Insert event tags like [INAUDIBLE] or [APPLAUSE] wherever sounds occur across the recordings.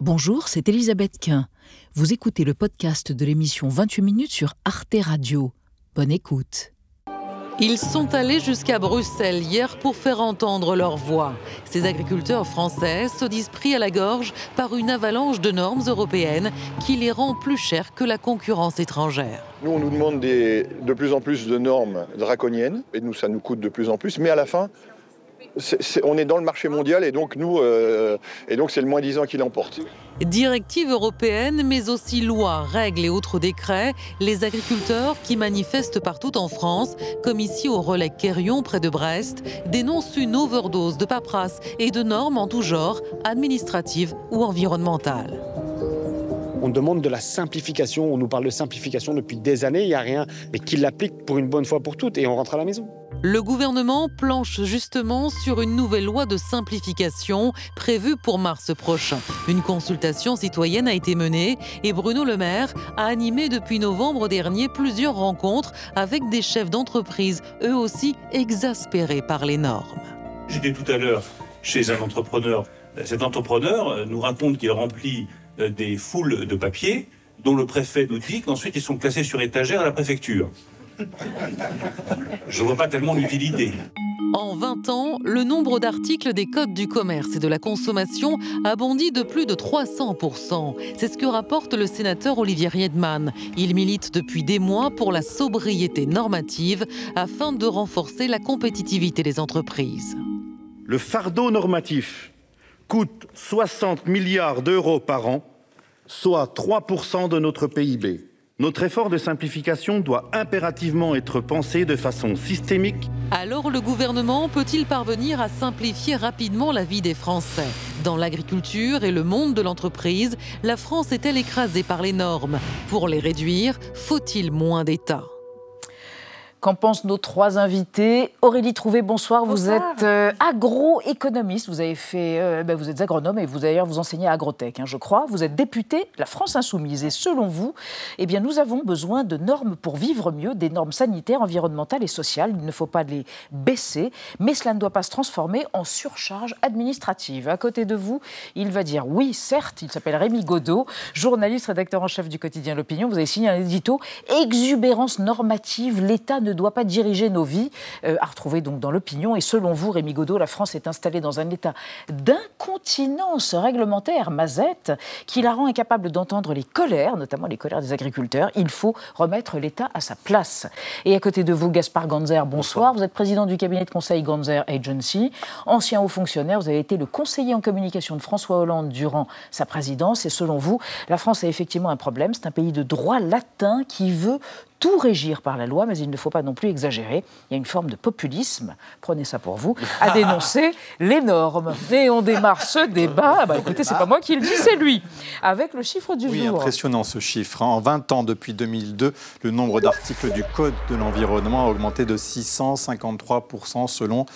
Bonjour, c'est Elisabeth Quint. Vous écoutez le podcast de l'émission 28 minutes sur Arte Radio. Bonne écoute. Ils sont allés jusqu'à Bruxelles hier pour faire entendre leur voix. Ces agriculteurs français se disent pris à la gorge par une avalanche de normes européennes qui les rend plus chers que la concurrence étrangère. Nous, on nous demande de plus en plus de normes draconiennes, et nous, ça nous coûte de plus en plus, mais à la fin, on est dans le marché mondial et donc nous, euh, et donc c'est le moins disant qui l'emporte. Directives européennes, mais aussi lois, règles et autres décrets, les agriculteurs qui manifestent partout en France, comme ici au relais Quérion près de Brest, dénoncent une overdose de paperasse et de normes en tout genre, administratives ou environnementales. On demande de la simplification, on nous parle de simplification depuis des années, il n'y a rien, mais qui l'applique pour une bonne fois pour toutes et on rentre à la maison. Le gouvernement planche justement sur une nouvelle loi de simplification prévue pour mars prochain. Une consultation citoyenne a été menée et Bruno Le Maire a animé depuis novembre dernier plusieurs rencontres avec des chefs d'entreprise, eux aussi exaspérés par les normes. J'étais tout à l'heure chez un entrepreneur. Cet entrepreneur nous raconte qu'il remplit euh, des foules de papiers dont le préfet nous dit qu'ensuite ils sont classés sur étagère à la préfecture. Je vois pas tellement l'utilité. En 20 ans, le nombre d'articles des codes du commerce et de la consommation a bondi de plus de 300%. C'est ce que rapporte le sénateur Olivier Riedman. Il milite depuis des mois pour la sobriété normative afin de renforcer la compétitivité des entreprises. Le fardeau normatif coûte 60 milliards d'euros par an, soit 3% de notre PIB. Notre effort de simplification doit impérativement être pensé de façon systémique. Alors le gouvernement peut-il parvenir à simplifier rapidement la vie des Français? Dans l'agriculture et le monde de l'entreprise, la France est-elle écrasée par les normes? Pour les réduire, faut-il moins d'État Qu'en pensent nos trois invités Aurélie Trouvé, bonsoir. Vous êtes euh, agroéconomiste. Vous avez fait, euh, ben, vous êtes agronome et vous d'ailleurs vous enseignez à Agrotech, hein, je crois. Vous êtes députée la France Insoumise. Et selon vous, eh bien, nous avons besoin de normes pour vivre mieux, des normes sanitaires, environnementales et sociales. Il ne faut pas les baisser, mais cela ne doit pas se transformer en surcharge administrative. À côté de vous, il va dire oui, certes. Il s'appelle Rémi Godot, journaliste, rédacteur en chef du quotidien L'Opinion. Vous avez signé un édito exubérance normative. L'État ne doit pas diriger nos vies, euh, à retrouver donc dans l'opinion. Et selon vous, Rémi Godot, la France est installée dans un état d'incontinence réglementaire, mazette, qui la rend incapable d'entendre les colères, notamment les colères des agriculteurs. Il faut remettre l'État à sa place. Et à côté de vous, Gaspard Ganzer, bonsoir. Vous êtes président du cabinet de conseil Ganzer Agency, ancien haut fonctionnaire. Vous avez été le conseiller en communication de François Hollande durant sa présidence. Et selon vous, la France a effectivement un problème. C'est un pays de droit latin qui veut tout régir par la loi, mais il ne faut pas non plus exagérer. Il y a une forme de populisme, prenez ça pour vous, à [LAUGHS] dénoncer les normes. Et on démarre ce débat, bah, écoutez, c'est pas moi qui le dis, c'est lui, avec le chiffre du oui, jour. Oui, impressionnant ce chiffre. Hein. En 20 ans, depuis 2002, le nombre d'articles du Code de l'environnement a augmenté de 653% selon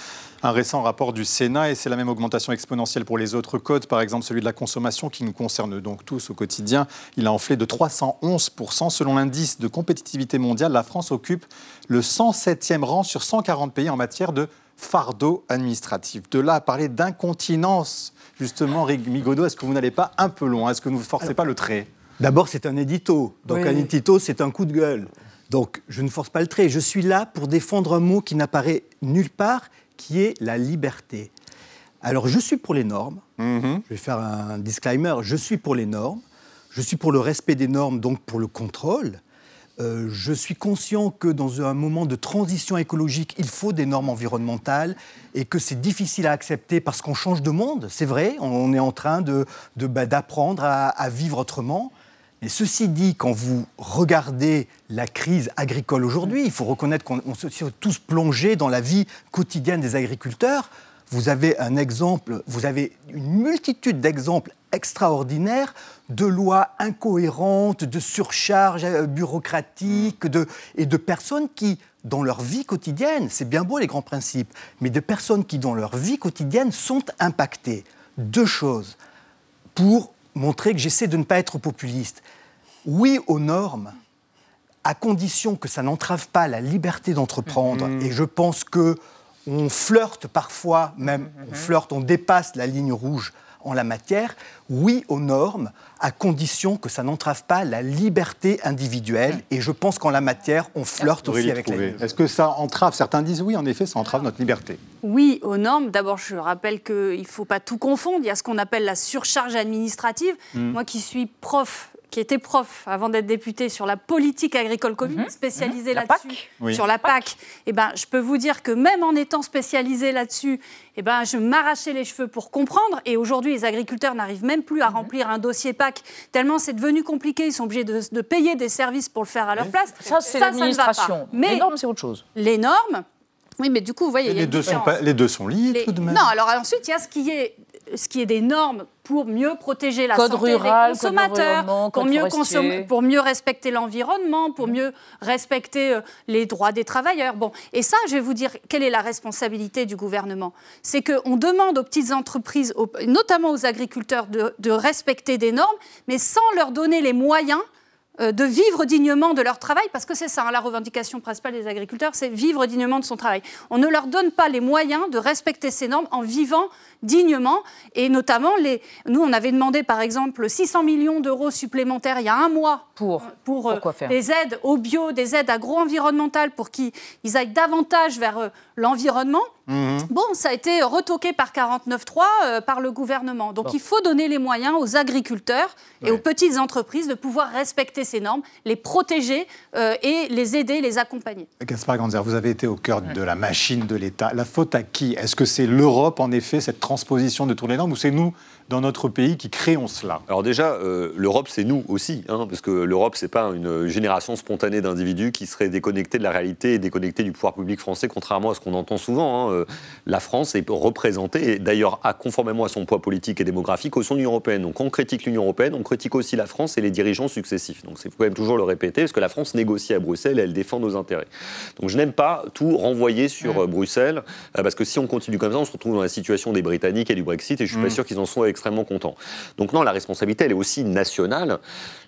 un récent rapport du Sénat et c'est la même augmentation exponentielle pour les autres codes, par exemple celui de la consommation qui nous concerne donc tous au quotidien. Il a enflé de 311%. Selon l'indice de compétitivité mondiale, la France occupe le 107e rang sur 140 pays en matière de fardeau administratif. De là à parler d'incontinence, justement, Rémi Godot, est-ce que vous n'allez pas un peu loin? Est-ce que vous ne forcez pas le trait? D'abord, c'est un édito. Donc un édito, c'est un coup de gueule. Donc je ne force pas le trait. Je suis là pour défendre un mot qui n'apparaît nulle part qui est la liberté. Alors je suis pour les normes, mhm. je vais faire un disclaimer, je suis pour les normes, je suis pour le respect des normes, donc pour le contrôle. Euh, je suis conscient que dans un moment de transition écologique, il faut des normes environnementales et que c'est difficile à accepter parce qu'on change de monde, c'est vrai, on est en train d'apprendre de, bah, d'apprendre à, à, vivre autrement. Mais ceci dit, quand vous regardez la crise agricole aujourd'hui, il faut reconnaître qu'on se tous plongés dans la vie quotidienne des agriculteurs. Vous avez un exemple, vous avez une multitude d'exemples extraordinaires de lois incohérentes, de surcharges euh, bureaucratiques et de personnes qui, dans leur vie quotidienne, c'est bien beau les grands principes, mais de personnes qui, dans leur vie quotidienne, sont impactées. Deux choses. Pour montrer que j'essaie de ne pas être populiste. Oui aux normes, à condition que ça n'entrave pas la liberté d'entreprendre. Mm-hmm. Et je pense que on flirte parfois, même on flirte, on dépasse la ligne rouge en la matière. Oui aux normes, à condition que ça n'entrave pas la liberté individuelle. Et je pense qu'en la matière, on flirte aussi avec la Est-ce que ça entrave? Certains disent oui, en effet, ça entrave notre liberté. Oui aux normes. D'abord, je rappelle qu'il ne faut pas tout confondre. Il y a ce qu'on appelle la surcharge administrative. Hmm. Moi qui suis prof qui était prof avant d'être député sur la politique agricole commune, mhm. spécialisé mhm. là-dessus, sur la PAC, eh ben, je peux vous dire que même en étant spécialisé là-dessus, eh ben, je m'arrachais les cheveux pour comprendre. Et aujourd'hui, les agriculteurs n'arrivent même plus à mhm. remplir un dossier PAC, tellement c'est devenu compliqué. Ils sont obligés de, payer des services pour le faire à leur place. Ça, c'est l'administration. Mais les normes, c'est autre chose. Les normes, oui, mais du coup, vous voyez, les, deux sont les deux sont liés tout de même. Non, alors ensuite, il y a ce qui est ce qui est des normes pour mieux protéger la santé des consommateurs, pour, mieux consommer, pour mieux respecter l'environnement, pour mieux respecter euh, les droits des travailleurs. Bon, et ça, je vais vous dire quelle est la responsabilité du gouvernement. C'est qu'on demande aux petites entreprises, notamment aux agriculteurs, de, de respecter des normes, mais sans leur donner les moyens euh, de vivre dignement de leur travail, parce que c'est ça, hein, la revendication principale des agriculteurs, c'est vivre dignement de son travail. On ne leur donne pas les moyens de respecter ces normes en vivant dignement, et notamment, les... nous, on avait demandé, par exemple, 600 millions d'euros supplémentaires il y a un mois pour, pour, euh, des aides au bio, des aides agro-environnementales, pour qu'ils aillent davantage vers euh, l'environnement. Mhm. Bon, ça a été retoqué par 49.3 par le gouvernement. Donc il faut donner les moyens aux agriculteurs et aux petites entreprises de pouvoir respecter ces normes, les protéger euh, et les aider, les accompagner. Gaspard Ganzer, vous avez été au cœur de la machine de l'État. La faute à qui? Est-ce que c'est l'Europe, en effet, cette transposition de toutes les normes, ou c'est nous dans notre pays qui créons cela? Alors déjà, euh, l'Europe, c'est nous aussi, hein, parce que l'Europe, c'est pas une génération spontanée d'individus qui seraient déconnectés de la réalité et déconnectés du pouvoir public français, contrairement à ce qu'on entend souvent. Hein. Euh, la France est représentée, et d'ailleurs, conformément à son poids politique et démographique, au sein de l'Union européenne. Donc on critique l'Union européenne, on critique aussi la France et les dirigeants successifs. Donc c'est faut quand même toujours le répéter, parce que la France négocie à Bruxelles et elle défend nos intérêts. Donc je n'aime pas tout renvoyer sur euh, Bruxelles, parce que si on continue comme ça, on se retrouve dans la situation des Britanniques et du Brexit, et je suis pas mm. sûr qu'ils en soient extrêmement contents. Donc non, la responsabilité, elle est aussi nationale.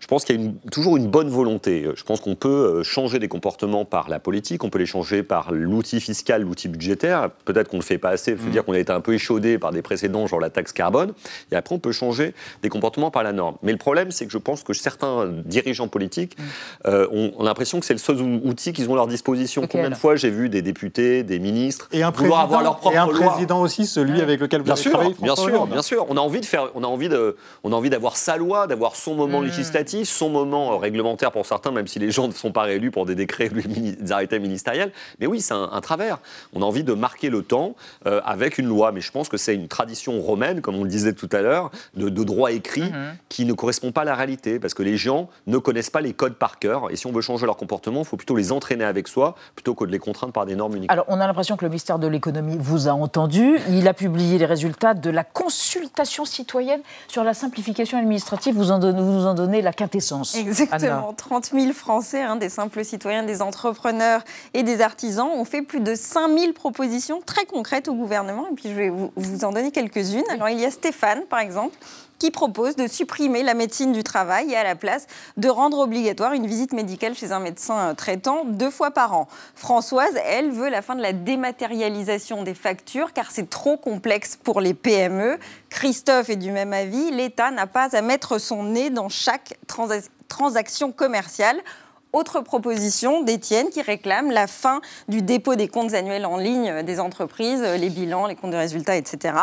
Je pense qu'il y a toujours une bonne volonté. Je pense qu'on peut euh, changer des comportements par la politique, on peut les changer par l'outil fiscal, l'outil budgétaire. Peut-être qu'on ne le fait pas assez, il faut mm. dire qu'on a été un peu échaudé par des précédents, genre la taxe carbone. Et après, on peut changer des comportements par la norme. Mais le problème, c'est que je pense que certains dirigeants politiques mm. euh, ont, l'impression que c'est le seul outil qu'ils ont à leur disposition. Combien de fois j'ai vu des députés, des ministres et un vouloir avoir leur propre et un président aussi, celui avec lequel vous bien avez sûr, travaillé, Bien sûr, bien sûr. On a envie de faire on a envie de, on a envie d'avoir sa loi, d'avoir son moment mmh. législatif, son moment euh, réglementaire pour certains, même si les gens ne sont pas réélus pour des décrets, [LAUGHS] des arrêtés ministériels. Mais oui, c'est un, travers. On a envie de marquer le temps euh, avec une loi. Mais je pense que c'est une tradition romaine, comme on le disait tout à l'heure, de, droit écrit mmh. qui ne correspond pas à la réalité, parce que les gens ne connaissent pas les codes par cœur. Et si on veut changer leur comportement, il faut plutôt les entraîner avec soi, plutôt que de les contraindre par des normes uniques. Alors, on a l'impression que le ministère de l'économie vous a entendu. Il a publié les résultats de la consultation citoyenne sur la simplification administrative, vous, en vous nous en donnez la quintessence. Exactement. 30 000 Français, hein, des simples citoyens, des entrepreneurs et des artisans, ont fait plus de 5 000 propositions très concrètes au gouvernement. Et puis je vais vous, vous en donner quelques-unes. Alors il y a Stéphane, par exemple, qui propose de supprimer la médecine du travail et à la place de rendre obligatoire une visite médicale chez un médecin euh, traitant deux fois par an. Françoise, elle, veut la fin de la dématérialisation des factures car c'est trop complexe pour les PME. Christophe est du même avis, l'État n'a pas à mettre son nez dans chaque transaction commerciale. Autre proposition d'Étienne qui réclame la fin du dépôt des comptes annuels en ligne des entreprises, les bilans, les comptes de résultats, etc.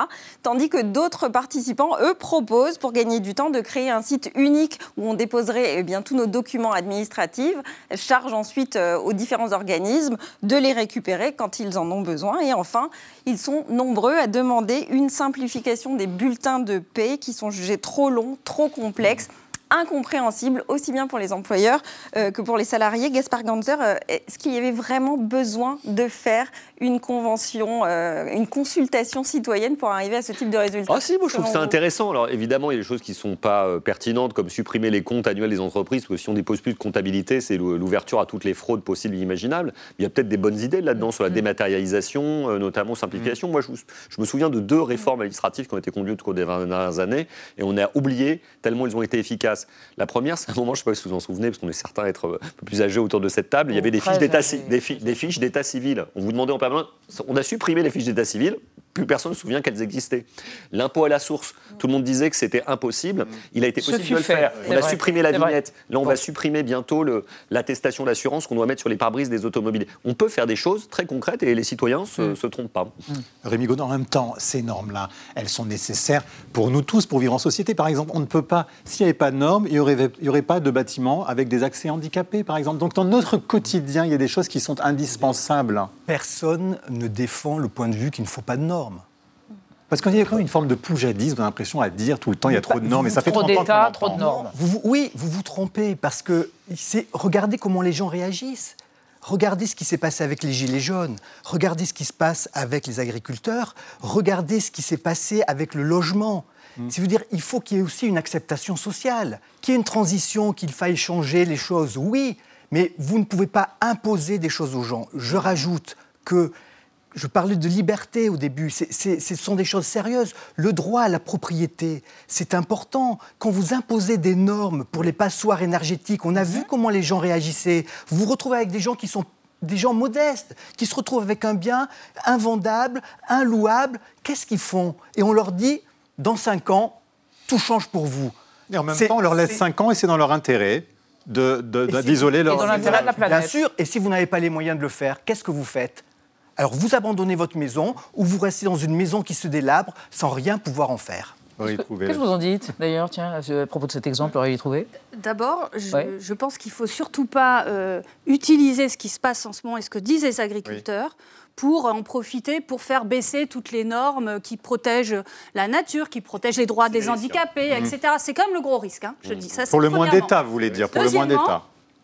Tandis que d'autres participants, eux, proposent, pour gagner du temps, de créer un site unique où on déposerait eh bien, tous nos documents administratifs, charge ensuite euh, aux différents organismes de les récupérer quand ils en ont besoin. Et enfin, ils sont nombreux à demander une simplification des bulletins de paie qui sont jugés trop longs, trop complexes incompréhensible, aussi bien pour les employeurs euh, que pour les salariés. Gaspard Ganzer, euh, est-ce qu'il y avait vraiment besoin de faire une convention, euh, une consultation citoyenne pour arriver à ce type de résultat Ah si, moi je trouve que c'est intéressant. Alors évidemment, il y a des choses qui ne sont pas pertinentes, comme supprimer les comptes annuels des entreprises, parce que si on dépose plus de comptabilité, c'est l'ouverture à toutes les fraudes possibles et imaginables. Il y a peut-être des bonnes idées là-dedans sur la mm. dématérialisation, notamment simplification. Mm. Moi, je, je, me souviens de deux réformes administratives qui ont été conduites au cours des 20 dernières années, et on a oublié tellement ils ont été efficaces. La première, c'est un moment, je ne sais pas si vous en souvenez, parce qu'on est certains à être un peu plus âgés autour de cette table, il y avait des fiches d'état, des, fiches d'état civil. On vous demandait en permanence, on a supprimé les fiches d'état civil, plus personne ne se souvient qu'elles existaient. L'impôt à la source, tout le monde disait que c'était impossible. Il a été possible de le faire. On a supprimé la vignette. Là, on va supprimer bientôt l'attestation d'assurance qu'on doit mettre sur les pare-brises des automobiles. On peut faire des choses très concrètes et les citoyens ne se, mm. trompent pas. Mm. Rémi Godin, en même temps, ces normes-là, elles sont nécessaires pour nous tous, pour vivre en société. Par exemple, on ne peut pas, s'il n'y avait pas de normes, il n'y aurait pas de bâtiments avec des accès handicapés, par exemple. Donc dans notre quotidien, il y a des choses qui sont indispensables. Personne ne défend le point de vue qu'il ne faut pas de normes. Parce qu'il y a quand même une forme de poujadisme, on a l'impression à dire tout le temps il y a trop de normes, et ça fait trop d'État, trop de normes. oui, vous vous trompez, parce que regardez comment les gens réagissent. Regardez ce qui s'est passé avec les Gilets jaunes, regardez ce qui se passe avec les agriculteurs, regardez ce qui s'est passé avec le logement. Mm. C'est dire, il faut qu'il y ait aussi une acceptation sociale, qu'il y ait une transition, qu'il faille changer les choses, oui, mais vous ne pouvez pas imposer des choses aux gens. Je rajoute que je parlais de liberté au début, ce sont des choses sérieuses. Le droit à la propriété, c'est important. Quand vous imposez des normes pour les passoires énergétiques, on a vu mhm. comment les gens réagissaient. Vous vous retrouvez avec des gens qui sont des gens modestes, qui se retrouvent avec un bien invendable, inlouable. Qu'est-ce qu'ils font? Et on leur dit, dans cinq ans, tout change pour vous. Et en même temps, on leur laisse cinq ans et c'est dans leur intérêt d'isoler de, leur... dans l'intérêt de la planète. Bien sûr, et si vous n'avez pas les moyens de le faire, qu'est-ce que vous faites? Alors vous abandonnez votre maison ou vous restez dans une maison qui se délabre sans rien pouvoir en faire. Qu'est-ce que vous en dites d'ailleurs, tiens, à propos de cet exemple, Aurélie Trouvé D'abord, je, pense qu'il ne faut surtout pas euh, utiliser ce qui se passe en ce moment et ce que disent les agriculteurs. pour en profiter pour faire baisser toutes les normes qui protègent la nature, qui protègent les droits des handicapés, etc. C'est quand même le gros risque, hein, je dis. Ça, pour le moins d'État, vous voulez dire, pour le moins d'État.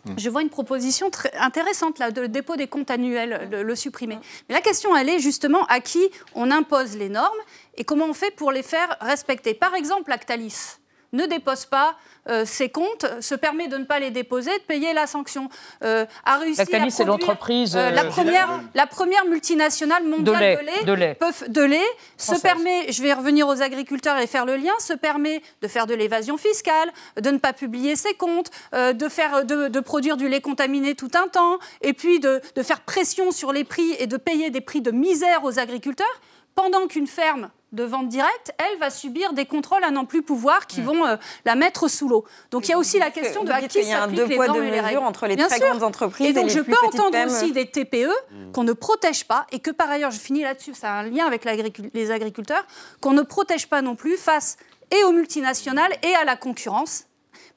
Mm. Je vois une proposition très intéressante, là, de le dépôt des comptes annuels, le, le supprimer. Mais la question, elle est justement à qui on impose les normes et comment on fait pour les faire respecter. Par exemple, Lactalis ne dépose pas euh, ses comptes, se permet de ne pas les déposer, de payer la sanction. Euh, a réussi à c'est l'entreprise euh, la première, la première multinationale mondiale de lait, de lait, se permet, je vais revenir aux agriculteurs et faire le lien, se permet de faire de l'évasion fiscale, de ne pas publier ses comptes, de faire, de, de, produire du lait contaminé tout un temps, et puis de, de faire pression sur les prix et de payer des prix de misère aux agriculteurs, pendant qu'une ferme de vente directe, elle va subir des contrôles à n'en plus pouvoir qui vont euh, la mettre sous l'eau. Donc il y a aussi la question de à qui s'appliquent les normes et les règles. entre les très grandes entreprises et, donc je peux entendre aussi des TPE mm. qu'on ne protège pas et que par ailleurs, je finis là-dessus, ça a un lien avec les agriculteurs, qu'on ne protège pas non plus face et aux multinationales et à la concurrence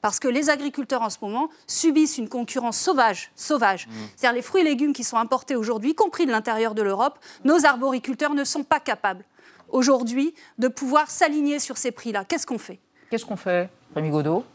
parce que les agriculteurs en ce moment subissent une concurrence sauvage, sauvage. Mm. C'est-à-dire les fruits et légumes qui sont importés aujourd'hui, y compris de l'intérieur de l'Europe, nos arboriculteurs ne sont pas capables aujourd'hui de pouvoir s'aligner sur ces prix-là. Qu'est-ce qu'on fait? Qu'est-ce qu'on fait, Rémi Godot?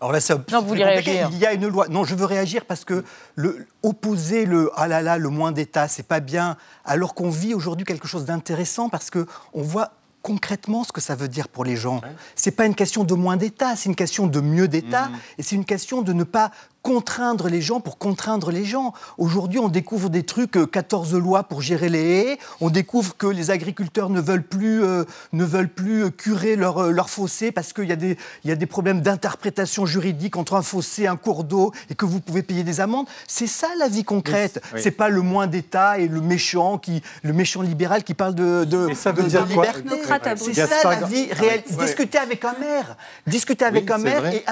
Alors là, ça, non, vous voulez réagir. Il y a une loi. Non, je veux réagir parce que le, opposer le ah là là, le moins d'État, c'est pas bien. Alors qu'on vit aujourd'hui quelque chose d'intéressant parce que on voit concrètement ce que ça veut dire pour les gens. C'est pas une question de moins d'État, c'est une question de mieux d'État, mmh. et c'est une question de ne pas contraindre les gens pour contraindre les gens. Aujourd'hui, on découvre des trucs, 14 euh, lois pour gérer les haies, on découvre que les agriculteurs ne veulent plus, euh, ne veulent plus curer leur, euh, leur fossé parce qu'il y, a des, y a des problèmes d'interprétation juridique entre un fossé, un cours d'eau, et que vous pouvez payer des amendes. C'est ça la vie concrète. C'est pas le moins d'État et le méchant, qui, le méchant libéral qui parle de, de, ça veut dire liberté. C'est ça la vie réelle. Discutez avec un maire. Discutez avec un maire et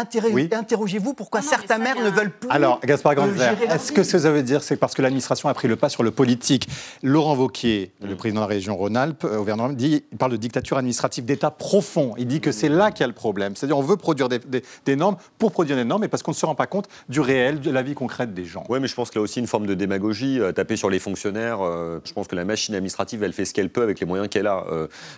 interrogez-vous pourquoi certains maires ne veulent plus. Alors, Gaspard Ganzer, est-ce que ce que ça veut dire, c'est parce que l'administration a pris le pas sur le politique Laurent Wauquiez, le mm. président de la région Rhône-Alpes, euh, au gouvernement, dit, il parle de dictature administrative d'État profond. Il dit que c'est là qu'il y a le problème. C'est-à-dire, on veut produire des, normes pour produire des normes, mais parce qu'on ne se rend pas compte du réel, de la vie concrète des gens. Oui, mais je pense qu'il y a aussi une forme de démagogie, euh, taper sur les fonctionnaires. Euh, je pense que la machine administrative, elle fait ce qu'elle peut avec les moyens qu'elle a.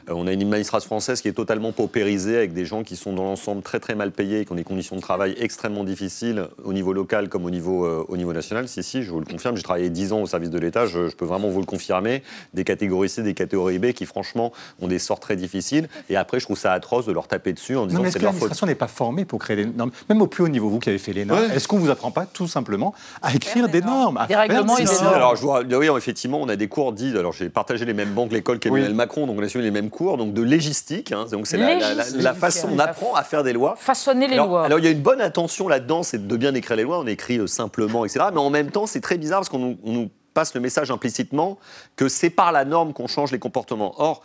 on a une administration française qui est totalement paupérisée, avec des gens qui sont dans l'ensemble très très mal payés, qui ont des conditions de travail extrêmement difficiles au niveau local comme au niveau, euh, au niveau national. Si, si, je vous le confirme, j'ai travaillé 10 ans au service de l'État, je, peux vraiment vous le confirmer. Des catégories C, des catégories B qui, franchement, ont des sorts très difficiles. Et après, je trouve ça atroce de leur taper dessus en disant que c'est leur faute. L'administration n'est pas formée pour créer des normes? Même au plus haut niveau, vous qui avez fait les normes, est-ce qu'on ne vous apprend pas tout simplement à écrire des normes, Des règlements des normes? Alors, je vois, oui, effectivement, on a des cours dits. Alors, j'ai partagé les mêmes banques, l'école qu'Emmanuel Macron, donc on a suivi les mêmes cours, donc de légistique. Hein, donc, c'est la, façon on apprend à faire des lois. Façonner les lois. Alors, il y a une bonne intention là-dedans, c'est de bien écrire les. On écrit euh, simplement, etc. Mais en même temps, c'est très bizarre parce qu'on nous passe le message implicitement que c'est par la norme qu'on change les comportements. Or,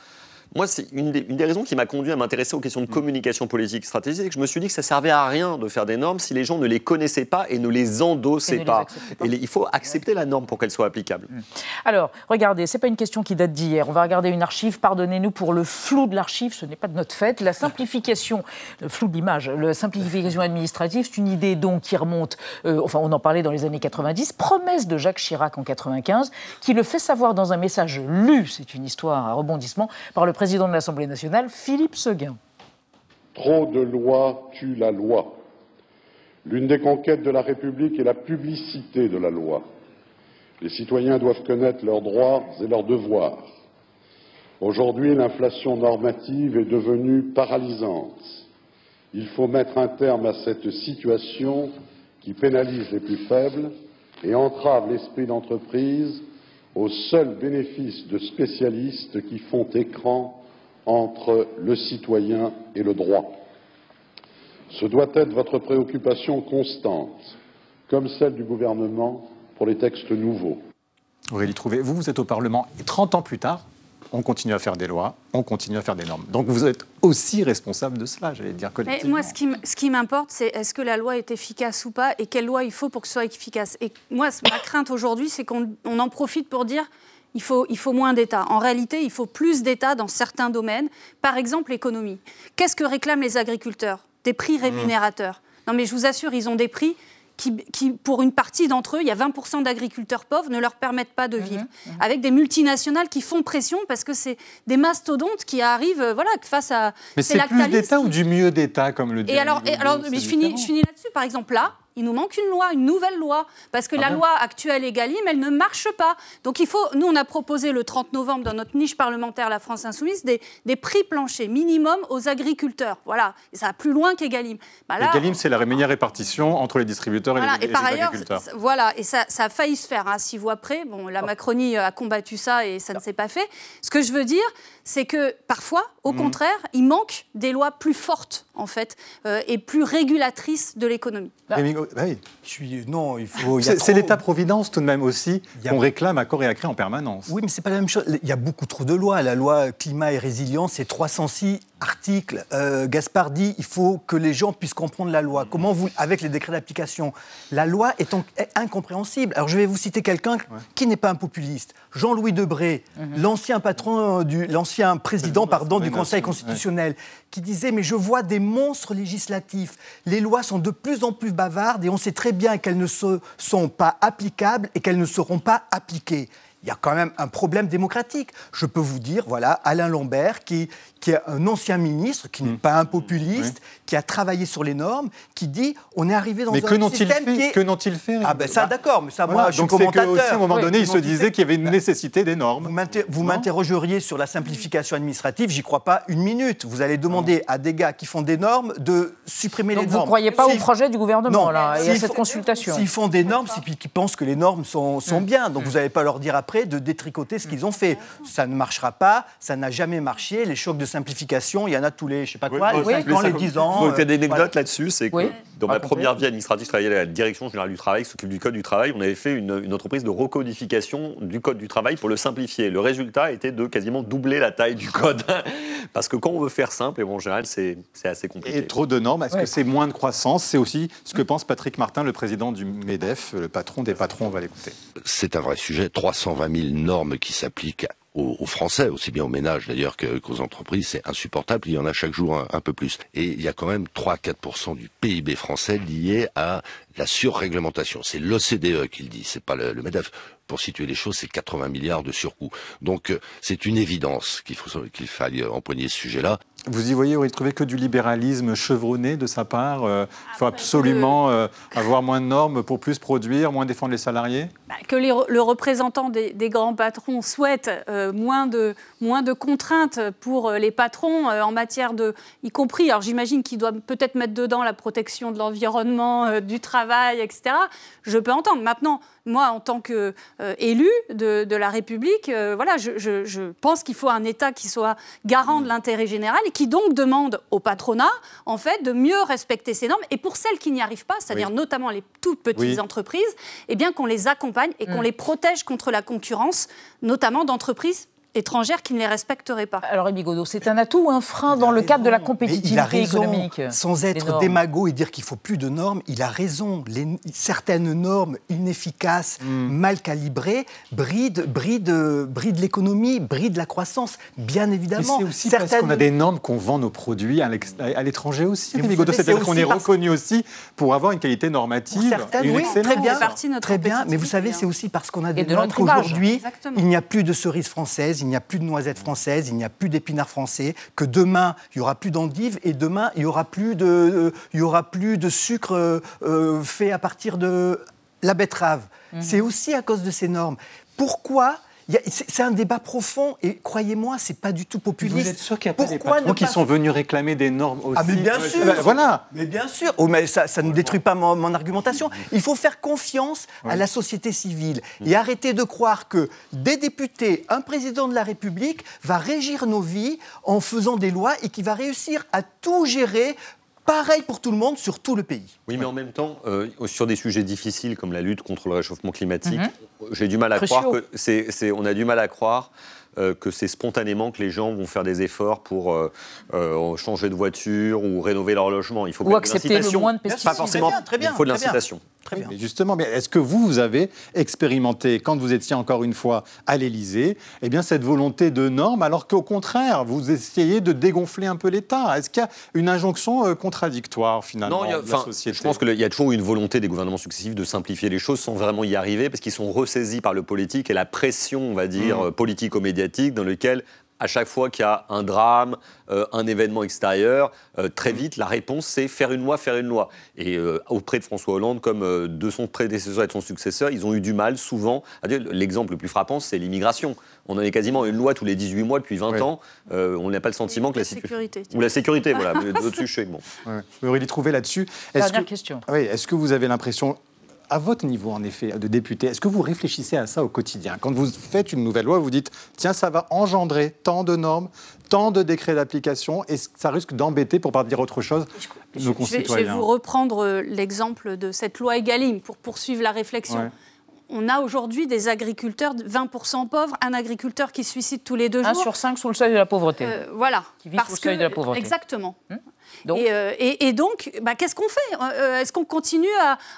moi, c'est une, des, raisons qui m'a conduit à m'intéresser aux questions de mm. communication politique stratégique. Je me suis dit que ça servait à rien de faire des normes si les gens ne les connaissaient pas et ne les endossaient pas. Et il faut accepter la norme pour qu'elle soit applicable. Mm. Alors, regardez, c'est pas une question qui date d'hier. On va regarder une archive. Pardonnez-nous pour le flou de l'archive. Ce n'est pas de notre fait. La simplification, [LAUGHS] le flou de l'image, la simplification administrative, c'est une idée donc qui remonte. Euh, enfin, on en parlait dans les années 90. Promesse de Jacques Chirac en 95, qui le fait savoir dans un message lu. C'est une histoire à rebondissement par le président président de l'Assemblée nationale, Philippe Seguin. Trop de lois tuent la loi. L'une des conquêtes de la République est la publicité de la loi. Les citoyens doivent connaître leurs droits et leurs devoirs. Aujourd'hui, l'inflation normative est devenue paralysante. Il faut mettre un terme à cette situation qui pénalise les plus faibles et entrave l'esprit d'entreprise au seul bénéfice de spécialistes qui font écran entre le citoyen et le droit. Ce doit être votre préoccupation constante, comme celle du gouvernement pour les textes nouveaux. Aurélie Trouvé, vous, vous êtes au Parlement et 30 ans plus tard, on continue à faire des lois, on continue à faire des normes. Donc vous êtes aussi responsable de cela, j'allais dire collectivement. moi, ce qui m'importe, c'est est-ce que la loi est efficace ou pas et quelle loi il faut pour que ce soit efficace. Et moi, ma crainte aujourd'hui, c'est qu'on en profite pour dire il faut, il faut moins d'État. En réalité, il faut plus d'État dans certains domaines. Par exemple, l'économie. Qu'est-ce que réclament les agriculteurs? Des prix mmh. rémunérateurs. Non, mais je vous assure, ils ont des prix qui, pour une partie d'entre eux, il y a 20% d'agriculteurs pauvres, ne leur permettent pas de mhm, vivre. Mhm. Avec des multinationales qui font pression parce que c'est des mastodontes qui arrivent euh, voilà, face à. Mais c'est plus d'État ou du mieux d'État, comme le dit Et alors, et alors mais je finis, je finis là-dessus. Par exemple, là, il nous manque une loi, une nouvelle loi, parce que ah la loi actuelle Egalim, elle ne marche pas. Donc il faut, nous on a proposé le 30 novembre dans notre niche parlementaire La France Insoumise des, des prix planchers minimum aux agriculteurs. Voilà, et ça va plus loin qu'Egalim. Bah Egalim, c'est la rémunération répartition entre les distributeurs et, les, et, par ailleurs, Voilà, et ça, ça, a failli se faire hein, six voix près. Bon, la Macronie a combattu ça et ça ne s'est pas fait. Ce que je veux dire, c'est que parfois, au mhm. contraire, il manque des lois plus fortes, en fait, euh, et plus régulatrices de l'économie. Bah, bah je suis, non, il faut. C'est l'État-providence tout de même aussi qu'on réclame à corps et à en permanence. Oui, mais c'est pas la même chose. Il y a beaucoup trop de lois. La loi climat et résilience, c'est 306 articles. Euh, Gaspard dit il faut que les gens puissent comprendre la loi. Comment vous, avec les décrets d'application, la loi est, incompréhensible. Alors je vais vous citer quelqu'un qui n'est pas un populiste. Jean-Louis Debré, mhm. l'ancien patron du, l'ancien président, pardon, du Conseil constitutionnel, qui disait mais je vois des monstres législatifs. Les lois sont de plus en plus bavardes et on sait très bien qu'elles ne sont pas applicables et qu'elles ne seront pas appliquées il y a quand même un problème démocratique. Je peux vous dire, voilà, Alain Lambert, qui, qui est un ancien ministre, qui n'est mmh. pas un populiste, qui a travaillé sur les normes, qui dit on est arrivé dans mais un que système qui est... Que n'ont-ils fait Ah ben ça, d'accord, mais ça, moi, je suis commentateur. Donc à un moment donné, il se disait qu'il y avait une nécessité des normes. Vous m'interrogeriez sur la simplification administrative, j'y crois pas une minute. Vous allez demander à des gars qui font des normes de supprimer les normes. vous ne croyez pas au projet du gouvernement, là, et à cette consultation S'ils font des normes, c'est qu'ils pensent que les normes sont, sont mmh. bien. Donc vous n'allez pas leur dire après de détricoter ce qu'ils ont fait. Ça ne marchera pas, ça n'a jamais marché. Les chocs de simplification, il y en a tous les, je sais pas quoi, les 5 ans, les 10 ans. Donc, il y a des anecdotes là-dessus, c'est que dans ma première vie administrative, je travaillais à la Direction générale du travail, qui s'occupe du Code du travail. On avait fait une, entreprise de recodification du Code du travail pour le simplifier. Le résultat était de quasiment doubler la taille du code. [LAUGHS] Parce que quand on veut faire simple, et bon, en général, c'est assez compliqué. Et trop de normes, est-ce que c'est moins de croissance? C'est aussi ce que pense Patrick Martin, le président du MEDEF, le patron des patrons. On va l'écouter. C'est un vrai sujet. 320 000 normes qui s'appliquent aux, Français, aussi bien aux ménages d'ailleurs qu'aux entreprises, c'est insupportable. Il y en a chaque jour un, peu plus. Et il y a quand même 3-4% du PIB français lié à la surréglementation. C'est l'OCDE qui le dit, c'est pas le, le MEDEF pour situer les choses, c'est 80 milliards de surcoût. Donc euh, c'est une évidence qu'il faut qu'il faille empoigner ce sujet-là. Vous y voyez, vous trouvez que du libéralisme chevronné de sa part euh, Il faut ah, absolument euh, avoir moins de normes pour plus produire, moins défendre les salariés? Bah, Que le représentant des, grands patrons souhaite moins, de, moins de contraintes pour les patrons en matière de... y compris, alors j'imagine qu'il doit peut-être mettre dedans la protection de l'environnement, du travail, travail, etc. Je peux entendre. Maintenant, moi, en tant qu'élu euh, de, la République, euh, voilà, je, pense qu'il faut un État qui soit garant de l'intérêt général et qui donc demande au patronat, en fait, de mieux respecter ces normes. Et pour celles qui n'y arrivent pas, c'est-à-dire notamment les toutes petites entreprises, eh bien qu'on les accompagne et qu'on mm. les protège contre la concurrence, notamment d'entreprises étrangères qui ne les respecteraient pas. Alors, Émile Godot, c'est un atout ou un frein dans le cadre de la compétitivité il a raison, économique Sans être démago et dire qu'il faut plus de normes, il a raison. Les, certaines normes inefficaces, hmm. mal calibrées, brident, brident, brident l'économie, brident la croissance, bien évidemment. C'est aussi parce qu'on a des normes qu'on vend nos produits à l'étranger aussi. Émile Godot, c'est-à-dire qu'on est reconnu aussi pour avoir une qualité normative certaines, oui, Très bien, très bien. Mais vous savez, c'est aussi parce qu'on a des normes qu'aujourd'hui, il n'y a plus de cerises françaises il n'y a plus de noisettes françaises, il n'y a plus d'épinards français, que demain, il n'y aura plus d'endives et demain, il n'y aura, plus de, euh, il y aura plus de sucre euh, euh, fait à partir de la betterave. Mhm. C'est aussi à cause de ces normes. Pourquoi c'est un débat profond et croyez-moi, c'est pas du tout populiste. Vous êtes sûr qu'il y a pas des patrons qui sont venus réclamer des normes aussi Ah mais bien sûr, voilà. Mais bien sûr. Oh, mais ça, ça ne détruit pas mon, argumentation. Il faut faire confiance à la société civile et arrêter de croire que des députés, un président de la République va régir nos vies en faisant des lois et qui va réussir à tout gérer Pareil pour tout le monde sur tout le pays. Oui, mais en même temps, euh, sur des sujets difficiles comme la lutte contre le réchauffement climatique, mhm. j'ai du mal à croire que c'est, on a du mal à croire euh, que c'est spontanément que les gens vont faire des efforts pour euh, euh, changer de voiture ou rénover leur logement. Il faut ou accepter le moins de pesticides. Pas forcément. Très bien, il faut de l'incitation. Très bien. Mais justement, est-ce que vous, vous avez expérimenté, quand vous étiez encore une fois à l'Élysée, eh bien, cette volonté de normes, alors qu'au contraire, vous essayez de dégonfler un peu l'État? Est-ce qu'il y a une injonction contradictoire, finalement, non, de la société? Je pense qu'il y a toujours eu une volonté des gouvernements successifs de simplifier les choses sans vraiment y arriver, parce qu'ils sont ressaisis par le politique et la pression, on va dire, mmh. politique dans lequel à chaque fois qu'il y a un drame, euh, un événement extérieur, euh, très vite, la réponse, c'est faire une loi, faire une loi. Et euh, auprès de François Hollande, comme de son prédécesseur et de son successeur, ils ont eu du mal souvent. L'exemple le plus frappant, c'est l'immigration. On en est quasiment une loi tous les 18 mois depuis 20 ans. on n'a pas le sentiment que la, sécurité. Ou la sécurité, voilà. [LAUGHS] D'autres sujets, bon. Ouais. Aurélie Trouvé là-dessus. Dernière question. Oui, est-ce que vous avez l'impression à votre niveau, en effet, de député, est-ce que vous réfléchissez à ça au quotidien Quand vous faites une nouvelle loi, vous dites, tiens, ça va engendrer tant de normes, tant de décrets d'application, et ça risque d'embêter, pour pas dire autre chose, nos concitoyens. Je vais, vous reprendre euh, l'exemple de cette loi Egalim pour poursuivre la réflexion. On a aujourd'hui des agriculteurs 20% pauvres, un agriculteur qui se suicide tous les deux jours. Un sur cinq sous le seuil de la pauvreté. Euh, voilà. Qui vit sous le seuil de la pauvreté. Exactement. Hum euh, et, donc, bah, qu'est-ce qu'on fait? Euh, Est-ce qu'on continue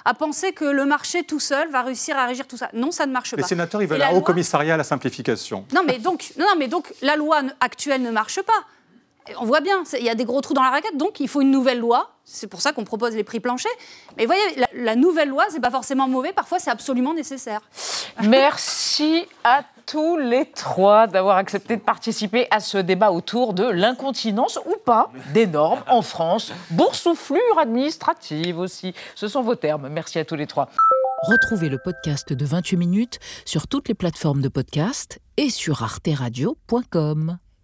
à, penser que le marché tout seul va réussir à régir tout ça? Non, ça ne marche pas. Les sénateurs, ils veulent un haut commissariat à la simplification. Non, mais donc, non, mais donc la loi actuelle ne marche pas. On voit bien, il y a des gros trous dans la raquette, donc il faut une nouvelle loi. C'est pour ça qu'on propose les prix planchers. Mais vous voyez, la, la nouvelle loi, c'est pas forcément mauvais, parfois c'est absolument nécessaire. [LAUGHS] Merci à tous les trois d'avoir accepté de participer à ce débat autour de l'incontinence ou pas des normes en France. Boursouflure administrative aussi. Ce sont vos termes. Merci à tous les trois. Retrouvez le podcast de 28 minutes sur toutes les plateformes de podcast et sur arteradio.com.